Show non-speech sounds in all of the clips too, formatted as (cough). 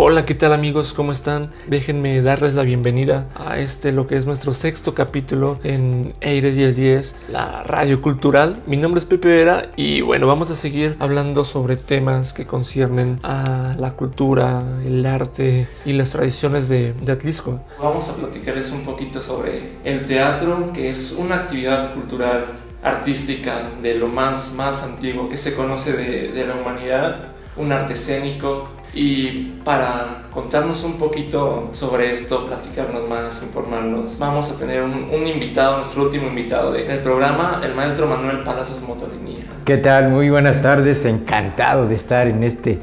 Hola, ¿qué tal amigos? ¿Cómo están? Déjenme darles la bienvenida a este, lo que es nuestro sexto capítulo en Aire 1010, la radio cultural. Mi nombre es Pepe Vera y bueno, vamos a seguir hablando sobre temas que conciernen a la cultura, el arte y las tradiciones de, de Atlisco. Vamos a platicarles un poquito sobre el teatro, que es una actividad cultural artística de lo más, más antiguo que se conoce de, de la humanidad, un arte escénico y para contarnos un poquito sobre esto, platicarnos más, informarnos, vamos a tener un, un invitado, nuestro último invitado del programa, el maestro Manuel Palacios Motolinía. ¿Qué tal? Muy buenas tardes, encantado de estar en este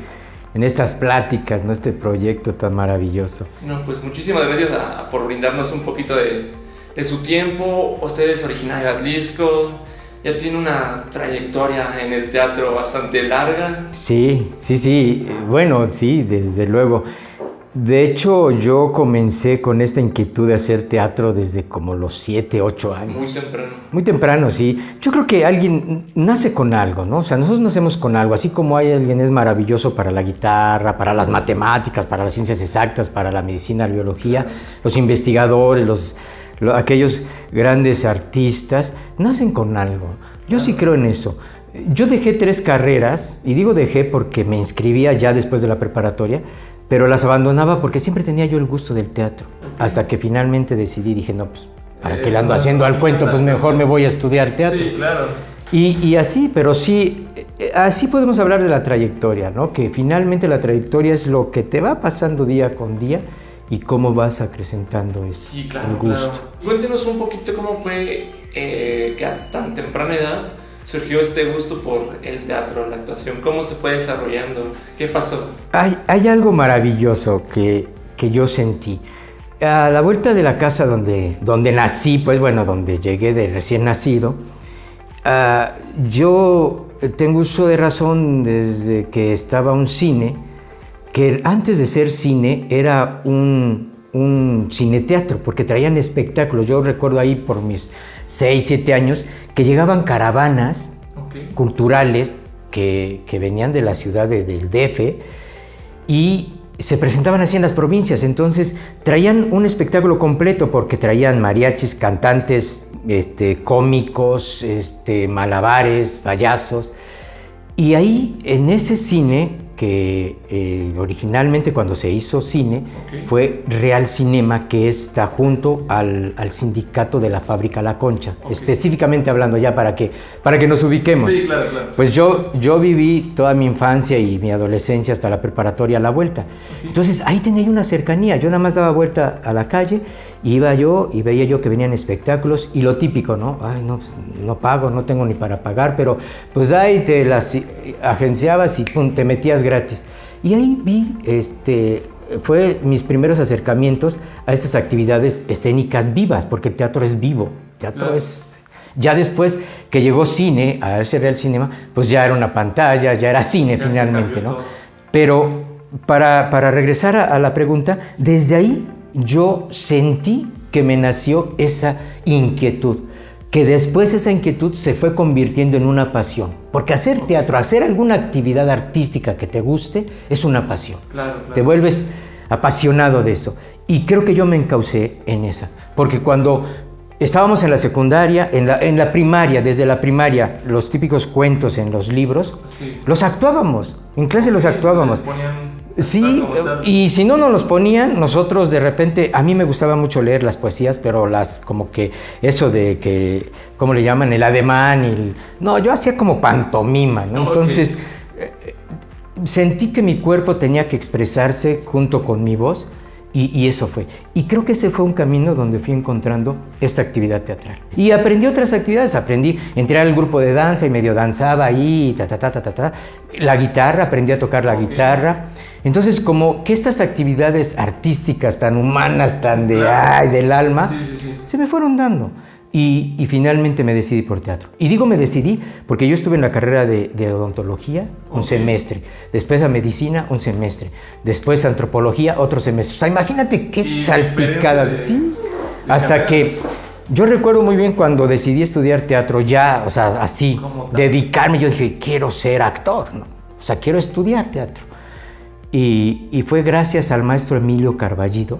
en estas pláticas, ¿no? este proyecto tan maravilloso. No, pues muchísimas gracias a, por brindarnos un poquito de, de su tiempo. Usted es originario de Atlisco, ya tiene una trayectoria en el teatro bastante larga. Sí, sí, sí, bueno, sí, desde luego. De hecho, yo comencé con esta inquietud de hacer teatro desde como los 7, 8 años. Muy temprano. Muy temprano, sí. Yo creo que alguien nace con algo, ¿no? O sea, nosotros nacemos con algo, así como hay alguien es maravilloso para la guitarra, para las matemáticas, para las ciencias exactas, para la medicina, la biología, los investigadores, los, los aquellos grandes artistas, nacen con algo. Yo sí creo en eso. Yo dejé tres carreras, y digo dejé porque me inscribía ya después de la preparatoria, pero las abandonaba porque siempre tenía yo el gusto del teatro. Hasta que finalmente decidí, dije, no, pues, ¿para qué le ando haciendo al cuento? Pues mejor me voy a estudiar teatro. Sí, claro. Y, y, así, pero sí, así podemos hablar de la trayectoria, ¿no? Que finalmente la trayectoria es lo que te va pasando día con día y cómo vas acrecentando ese Sí, claro, el gusto. claro. Cuéntenos un poquito cómo fue eh, que a tan temprana edad surgió este gusto por el teatro, la actuación, cómo se fue desarrollando, qué pasó. Hay, hay algo maravilloso que, que yo sentí. A la vuelta de la casa donde, donde nací, pues bueno, donde llegué de recién nacido, ah, yo tengo uso de razón desde que estaba un cine, que antes de ser cine era un, un cineteatro, porque traían espectáculos. Yo recuerdo ahí por mis 6, 7 años que llegaban caravanas culturales que, que venían de la ciudad de- del DF y se presentaban así en las provincias. Entonces traían un espectáculo completo porque traían mariachis, cantantes, este, cómicos, este, malabares, payasos. Y ahí, en ese cine, que eh, originalmente cuando se hizo cine, fue Real Cinema, que está junto al, al sindicato de la fábrica La Concha, específicamente hablando ya para que, para que nos ubiquemos. Sí, claro, claro. Pues yo, yo viví toda mi infancia y mi adolescencia hasta la preparatoria a la vuelta. Entonces ahí tenía una cercanía. Yo nada más daba vuelta a la calle, iba yo y veía yo que venían espectáculos y lo típico, ¿no? Ay, no, pues, no pago, no tengo ni para pagar, pero pues ahí te las agenciabas y pum, te metías gratis. Y ahí vi, este, fue mis primeros acercamientos a estas actividades escénicas vivas, porque el teatro es vivo, el teatro Claro. es ya después que llegó cine, a ese Real Cinema, pues ya era una pantalla, ya era cine Ya finalmente, ¿no? todo. Pero para, para regresar a, a la pregunta, desde ahí yo sentí que me nació esa inquietud, que después esa inquietud se fue convirtiendo en una pasión. Porque hacer teatro, hacer alguna actividad artística que te guste, es una pasión. Claro, claro. Te vuelves apasionado de eso. Y creo que yo me encaucé en esa. Porque cuando estábamos en la secundaria, en la, en la primaria, desde la primaria, los típicos cuentos en los libros, Sí. los actuábamos. En clase los actuábamos. Sí, y si no nos los ponían, nosotros de repente, a mí me gustaba mucho leer las poesías, pero las como que eso de que, ¿cómo le llaman? El ademán y el- No, yo hacía como pantomima, ¿no? Ok. Entonces, eh, eh, sentí que mi cuerpo tenía que expresarse junto con mi voz y, y eso fue. Y creo que ese fue un camino donde fui encontrando esta actividad teatral. Y aprendí otras actividades, aprendí, entré al grupo de danza y medio danzaba ahí, ta, ta, ta, ta, ta, ta. La guitarra, aprendí a tocar la Ok. guitarra. Entonces, como que estas actividades artísticas tan humanas, tan de, ay, del alma, Sí, sí, sí. se me fueron dando. Y, y finalmente me decidí por teatro. Y digo me decidí porque yo estuve en la carrera de, de odontología un semestre, después a medicina un semestre, después a antropología otro semestre. O sea, imagínate qué Y salpicada. de- Sí, de hasta que yo recuerdo muy bien cuando decidí estudiar teatro ya, o sea, así, dedicarme, yo dije, quiero ser actor, ¿no? O sea, quiero estudiar teatro. Y, fue gracias al maestro Emilio Carballido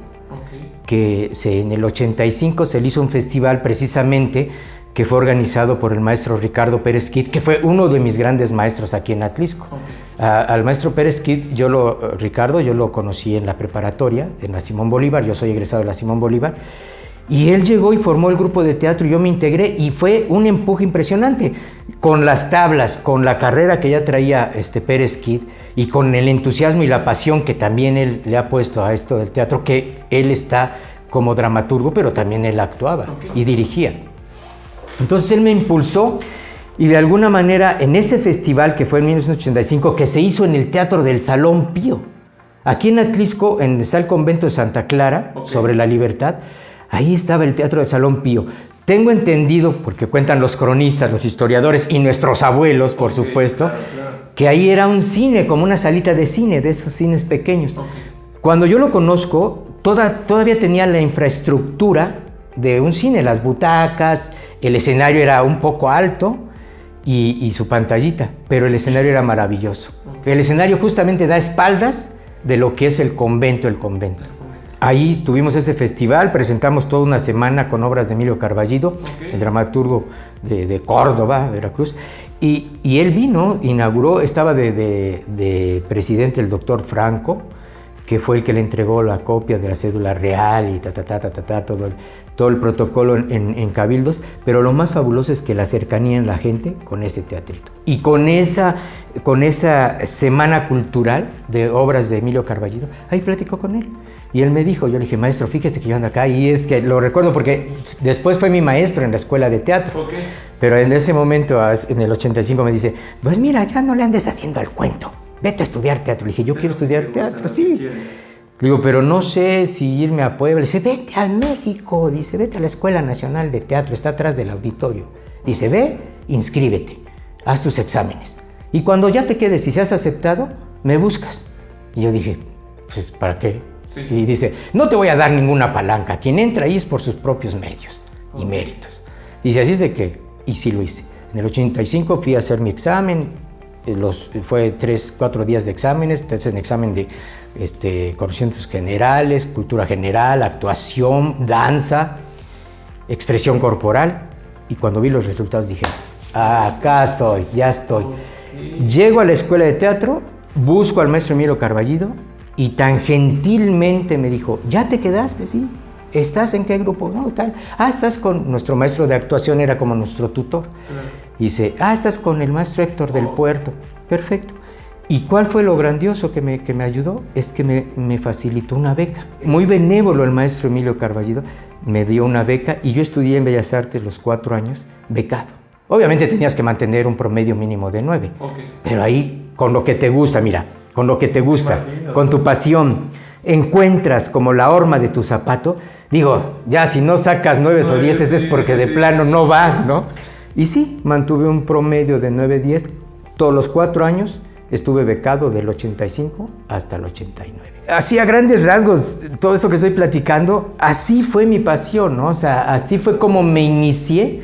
que se, en el 85 se le hizo un festival precisamente que fue organizado por el maestro Ricardo Pérez Kid, que fue uno de mis grandes maestros aquí en Atlisco. al maestro Pérez Kid, yo lo, Ricardo, yo lo conocí en la preparatoria, en la Simón Bolívar, yo soy egresado de la Simón Bolívar, y él llegó y formó el grupo de teatro, y yo me integré y fue un empuje impresionante, con las tablas, con la carrera que ya traía este Pérez Kid, y con el entusiasmo y la pasión que también él le ha puesto a esto del teatro, que él está como dramaturgo, pero también él actuaba y dirigía. Entonces él me impulsó y de alguna manera en ese festival que fue en 1985, que se hizo en el Teatro del Salón Pío, aquí en Atlisco, en está el convento de Santa Clara, sobre la libertad, ahí estaba el Teatro del Salón Pío. Tengo entendido, porque cuentan los cronistas, los historiadores y nuestros abuelos, por supuesto, que ahí era un cine, como una salita de cine, de esos cines pequeños. Cuando yo lo conozco, toda, todavía tenía la infraestructura de un cine, las butacas, el escenario era un poco alto y, su pantallita, pero el escenario era maravilloso. El escenario justamente da espaldas de lo que es el convento, el convento. Ahí tuvimos ese festival, presentamos toda una semana con obras de Emilio Carballido, el dramaturgo de, Córdoba, Veracruz, y, él vino, inauguró, estaba de, de, presidente el doctor Franco, que fue el que le entregó la copia de la cédula real y ta, ta, ta, ta, ta, todo, el, todo el protocolo en, cabildos, pero lo más fabuloso es que la cercanía en la gente con ese teatrito. Y con esa, con esa semana cultural de obras de Emilio Carballido, ahí platico con él. Y él me dijo, yo le dije, maestro, fíjese que yo ando acá, y es que lo recuerdo porque después fue mi maestro en la escuela de teatro. Pero en ese momento, en el 85, me dice, pues mira, ya no le andes haciendo el cuento vete a estudiar teatro. Le dije, yo quiero estudiar teatro, sí. Le digo, pero no sé si irme a Puebla. Dice, vete al México. Dice, vete a la Escuela Nacional de Teatro, está atrás del auditorio. Dice, ve, inscríbete, haz tus exámenes. Y cuando ya te quedes y seas aceptado, me buscas. Y yo dije, pues, ¿para qué? Y dice, no te voy a dar ninguna palanca. Quien entra ahí es por sus propios medios y méritos. Dice, así es de que, y sí lo hice. En el 85 fui a hacer mi examen, eh, los, fue tres, cuatro días de exámenes, te hacen examen de este, conocimientos generales, cultura general, actuación, danza, expresión corporal. Y cuando vi los resultados dije, acá soy, ya estoy. Llego a la escuela de teatro, busco al maestro Emilio Carballido y tan gentilmente me dijo, ¿ya te quedaste? Sí. ¿Estás en qué grupo? No, tal. Ah, estás con nuestro maestro de actuación, era como nuestro tutor. Dice, ah, estás con el maestro Héctor del oh. Puerto. Perfecto. ¿Y cuál fue lo grandioso que me, que me ayudó? Es que me, me, facilitó una beca. Muy benévolo el maestro Emilio Carballido, me dio una beca y yo estudié en Bellas Artes los cuatro años becado. Obviamente tenías que mantener un promedio mínimo de nueve, pero ahí con lo que te gusta, mira, con lo que te gusta, con tu pasión, encuentras como la horma de tu zapato, digo, ya si no sacas nueve o dieces es porque de plano no vas, ¿no? Y sí, mantuve un promedio de 9-10 todos los cuatro años. Estuve becado del 85 hasta el 89. Así a grandes rasgos, todo eso que estoy platicando, así fue mi pasión, ¿no? O sea, así fue como me inicié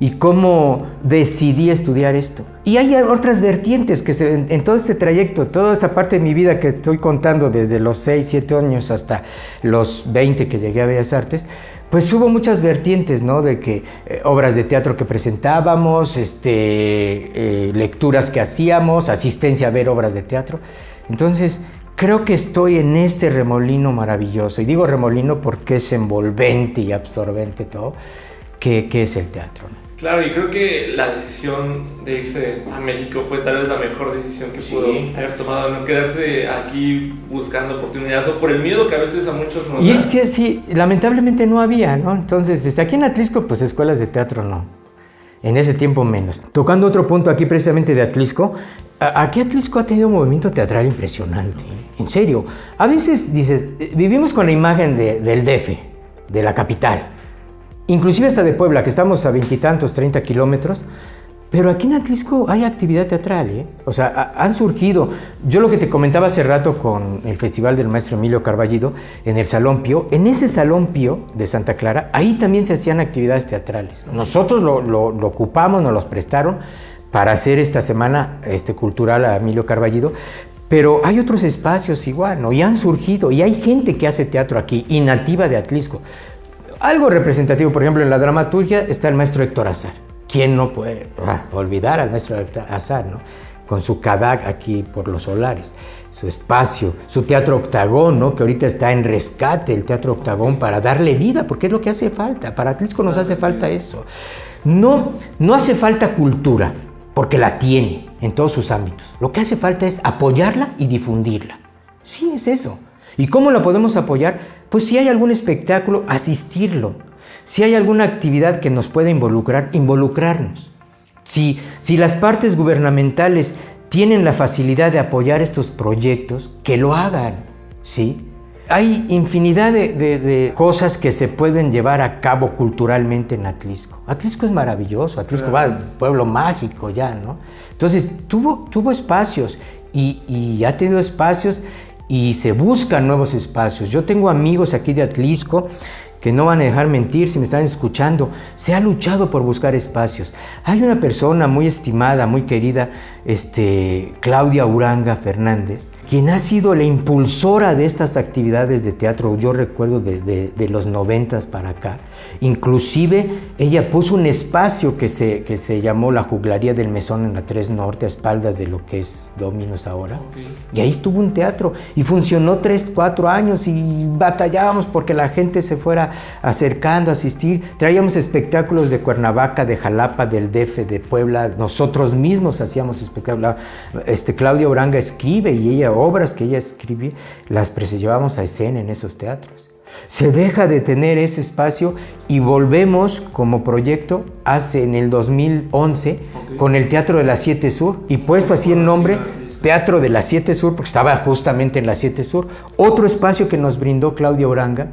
y cómo decidí estudiar esto. Y hay otras vertientes que en todo este trayecto, toda esta parte de mi vida que estoy contando desde los 6, 7 años hasta los 20 que llegué a Bellas Artes, pues hubo muchas vertientes, ¿no? De que eh, obras de teatro que presentábamos, este, eh, lecturas que hacíamos, asistencia a ver obras de teatro. Entonces, creo que estoy en este remolino maravilloso. Y digo remolino porque es envolvente y absorbente todo, que, que es el teatro. Claro, y creo que la decisión de irse a México fue tal vez la mejor decisión que pudo haber tomado, no quedarse aquí buscando oportunidades o por el miedo que a veces a muchos nos Y es que sí, lamentablemente no había, ¿no? Entonces, desde aquí en Atlisco, pues escuelas de teatro no. En ese tiempo menos. Tocando otro punto aquí precisamente de Atlisco, aquí Atlisco ha tenido un movimiento teatral impresionante, en serio. A veces dices, eh, vivimos con la imagen del DF, de la capital inclusive hasta de Puebla, que estamos a veintitantos, treinta kilómetros, pero aquí en Atlisco hay actividad teatral, ¿eh? O sea, han surgido. Yo lo que te comentaba hace rato con el Festival del Maestro Emilio Carballido en el Salón Pío, en ese Salón Pío de Santa Clara, ahí también se hacían actividades teatrales. Nosotros lo, ocupamos, nos los prestaron para hacer esta semana este, cultural a Emilio Carballido, Pero hay otros espacios igual, ¿no? Y han surgido, y hay gente que hace teatro aquí, y nativa de Atlisco. Algo representativo, por ejemplo, en la dramaturgia está el maestro Héctor Azar. ¿Quién no puede ah, olvidar al maestro Héctor Azar, ¿no? Con su cadag aquí por los solares, su espacio, su teatro octagón, ¿no? Que ahorita está en rescate, el teatro octagón, para darle vida, porque es lo que hace falta. Para Atlisco nos hace falta eso. No, no hace falta cultura, porque la tiene en todos sus ámbitos. Lo que hace falta es apoyarla y difundirla. Sí, es eso. ¿Y cómo la podemos apoyar? Pues si hay algún espectáculo, asistirlo. Si hay alguna actividad que nos pueda involucrar, involucrarnos. Si, si las partes gubernamentales tienen la facilidad de apoyar estos proyectos, que lo hagan. ¿sí? Hay infinidad de, cosas que se pueden llevar a cabo culturalmente en Atlisco. Atlisco es maravilloso, Atlisco va pueblo mágico ya, ¿no? Entonces tuvo, tuvo espacios y, y ha tenido espacios y se buscan nuevos espacios. Yo tengo amigos aquí de Atlisco que no van a dejar mentir si me están escuchando. Se ha luchado por buscar espacios. Hay una persona muy estimada, muy querida, este, Claudia Uranga Fernández, quien ha sido la impulsora de estas actividades de teatro, yo recuerdo de, los noventas para acá. Inclusive ella puso un espacio que se, que se llamó la juglaría del mesón en la 3 Norte, a espaldas de lo que es Dominos ahora. Y ahí estuvo un teatro y funcionó 3, 4 años y batallábamos porque la gente se fuera acercando a asistir. Traíamos espectáculos de Cuernavaca, de Jalapa, del DF, de Puebla. Nosotros mismos hacíamos espectáculos. Este, Claudia Oranga escribe y ella obras que ella escribe, las llevamos a escena en esos teatros. Se deja de tener ese espacio y volvemos como proyecto hace en el 2011 con el Teatro de la Siete Sur y puesto así el nombre Teatro de la Siete Sur porque estaba justamente en la Siete Sur. Otro espacio que nos brindó Claudia Oranga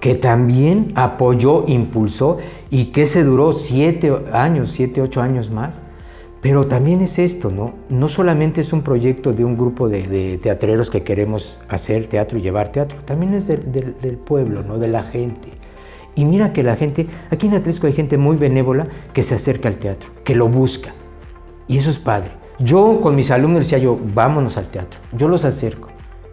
que también apoyó, impulsó y que se duró siete años, siete, ocho años más pero también es esto, ¿no? No solamente es un proyecto de un grupo de, teatreros que queremos hacer teatro y llevar teatro, también es del, pueblo, ¿no? De la gente. Y mira que la gente, aquí en Atlisco hay gente muy benévola que se acerca al teatro, que lo busca. Y eso es padre. Yo con mis alumnos decía yo, vámonos al teatro. Yo los acerco.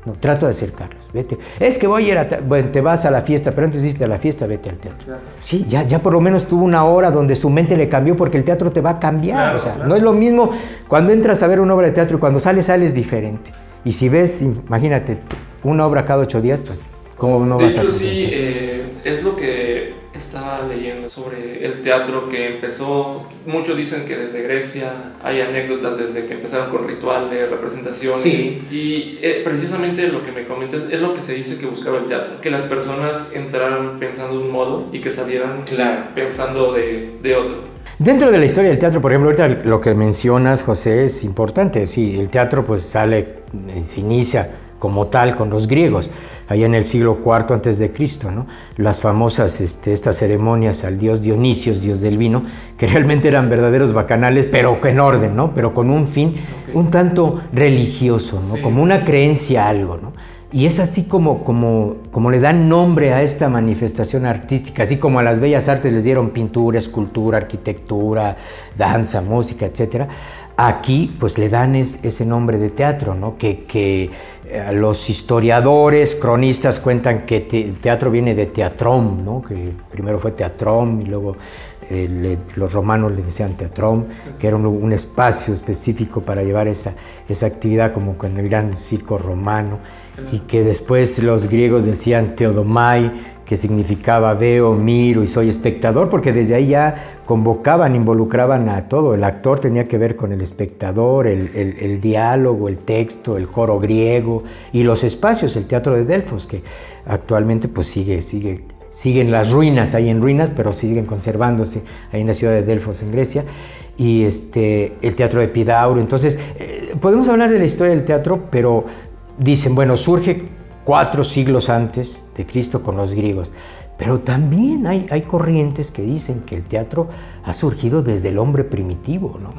No, trato de acercarlos. Vete. Es que voy a ir a. Bueno, te vas a la fiesta, pero antes de irte a la fiesta, vete al teatro. Sí, ya, ya por lo menos tuvo una hora donde su mente le cambió porque el teatro te va a cambiar. o sea, no es lo mismo cuando entras a ver una obra de teatro y cuando sales, sales diferente. Y si ves, imagínate, una obra cada ocho días, pues, ¿cómo no vas a sí, eh, es lo estaba leyendo sobre el teatro que empezó, muchos dicen que desde Grecia, hay anécdotas desde que empezaron con rituales, representaciones, y eh, precisamente lo que me comentas es lo que se dice que buscaba el teatro, que las personas entraran pensando de un modo y que salieran pensando de, de otro. Dentro de la historia del teatro, por ejemplo, ahorita lo que mencionas, José, es importante. Sí, el teatro pues sale, eh, se inicia como tal con los griegos, allá en el siglo IV antes de Cristo, ¿no? Las famosas este, estas ceremonias al dios Dionisio, dios del vino, que (laughs) realmente eran verdaderos bacanales, pero en orden, ¿no? Pero con un fin un tanto religioso, ¿no? Como una creencia algo, ¿no? Y es así como, como, como le dan nombre a esta manifestación artística, así como a las bellas artes les dieron pintura, escultura, arquitectura, danza, música, etc. Aquí pues le dan ese nombre de teatro, ¿no? que, eh, los historiadores, cronistas cuentan que teatro viene de teatrom, ¿no? que primero fue teatrom y luego eh, los romanos le decían teatrom, que era un, espacio específico para llevar esa, esa actividad como con el gran circo romano y que después los griegos decían teodomai, que significaba veo, miro y soy espectador, porque desde ahí ya convocaban, involucraban a todo. El actor tenía que ver con el espectador, el, diálogo, el texto, el coro griego y los espacios, el teatro de Delfos, que actualmente pues sigue, sigue, siguen las ruinas, hay en ruinas, pero siguen conservándose ahí en la ciudad de Delfos, en Grecia, y este, el teatro de Epidauro. Entonces, eh, podemos hablar de la historia del teatro, pero dicen, bueno, surge cuatro siglos antes de Cristo con los griegos. Pero también hay, hay corrientes que dicen que el teatro ha surgido desde el hombre primitivo, ¿no?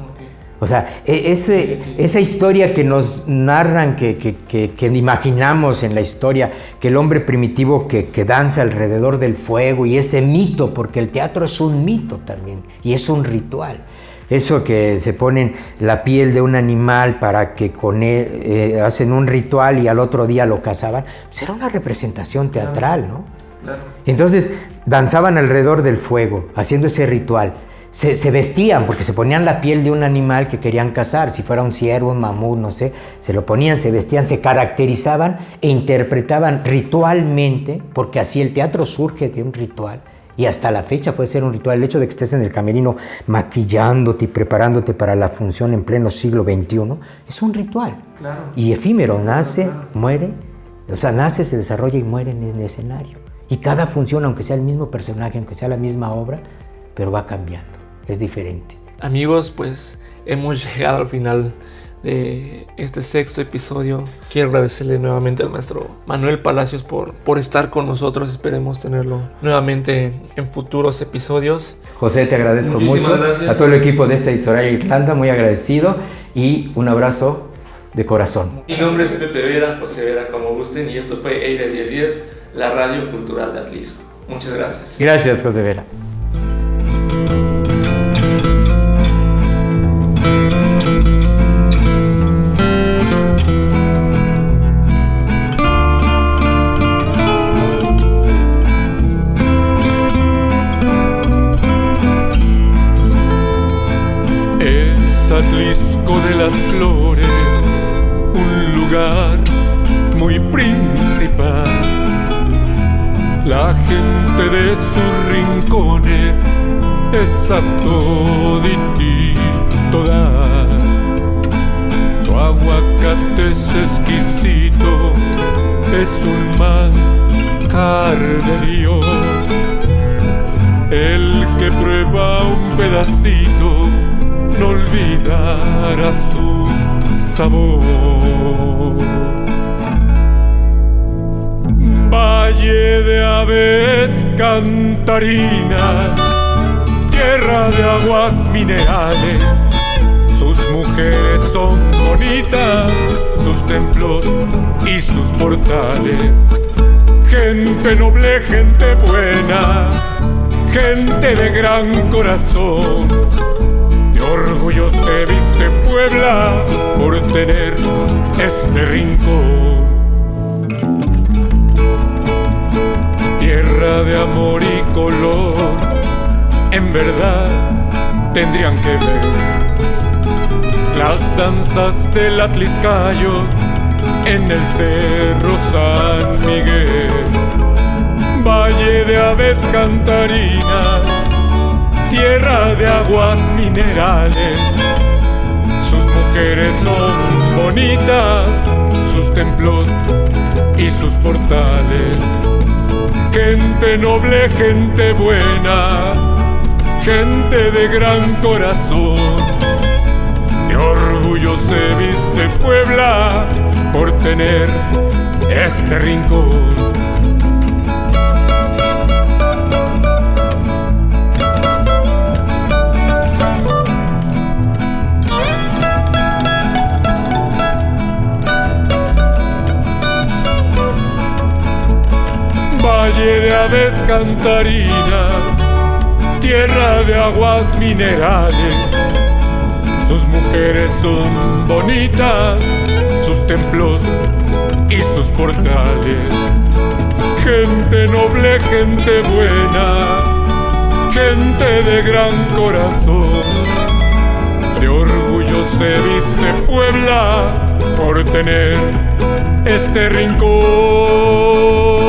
O sea, e, ese, esa historia que nos narran, que, que, imaginamos en la historia, que el hombre primitivo que, danza alrededor del fuego y ese mito, porque el teatro es un mito también y es un ritual Eso que se ponen la piel de un animal para que con él eh, hacen un ritual y al otro día lo cazaban, pues era una representación teatral, ¿no? Entonces danzaban alrededor del fuego, haciendo ese ritual. Se, vestían porque se ponían la piel de un animal que querían cazar, si fuera un ciervo, un mamut, no sé, se lo ponían, se vestían, se caracterizaban e interpretaban ritualmente, porque así el teatro surge de un ritual y hasta la fecha puede ser un ritual. El hecho de que estés en el camerino maquillándote y preparándote para la función en pleno siglo XXI es un ritual. Y efímero, nace, muere, o sea, nace, se desarrolla y muere en el escenario. Y cada función, aunque sea el mismo personaje, aunque sea la misma obra, pero va cambiando, es diferente. Amigos, pues hemos (laughs) llegado al final de este sexto episodio. Quiero agradecerle nuevamente al maestro Manuel Palacios por, por estar con nosotros. Esperemos tenerlo nuevamente en futuros episodios. José, te agradezco mucho. A todo el equipo de esta editorial Irlanda, muy agradecido y un abrazo de corazón. Mi nombre es Pepe Vera, José Vera, como gusten, y esto fue Eire 1010, la radio cultural de Atlisco. Muchas gracias. Gracias, José Vera. Es exquisito, es un manjar de Dios. El que prueba un pedacito no olvidara su sabor. Valle de aves cantarinas, tierra de aguas minerales, mujeres son bonitas, sus templos y sus portales. Gente noble, gente buena, gente de gran corazón orgullo se viste Puebla por tener este rincón. Tierra de amor y color, en verdad tendrían que ver las danzas del Atliscayo en el Cerro San Miguel, Valle de Aves Cantarinas tierra de aguas minerales. Sus mujeres son bonitas, sus templos y sus portales. Gente noble, gente buena, gente de gran corazón. Orgullo se viste Puebla por tener este rincón valle de aves cantarinas, tierra de aguas minerales. Sus mujeres son bonitas, sus templos y sus portales. Gente noble, gente buena, gente de gran corazón. De orgullo se viste Puebla por tener este rincón.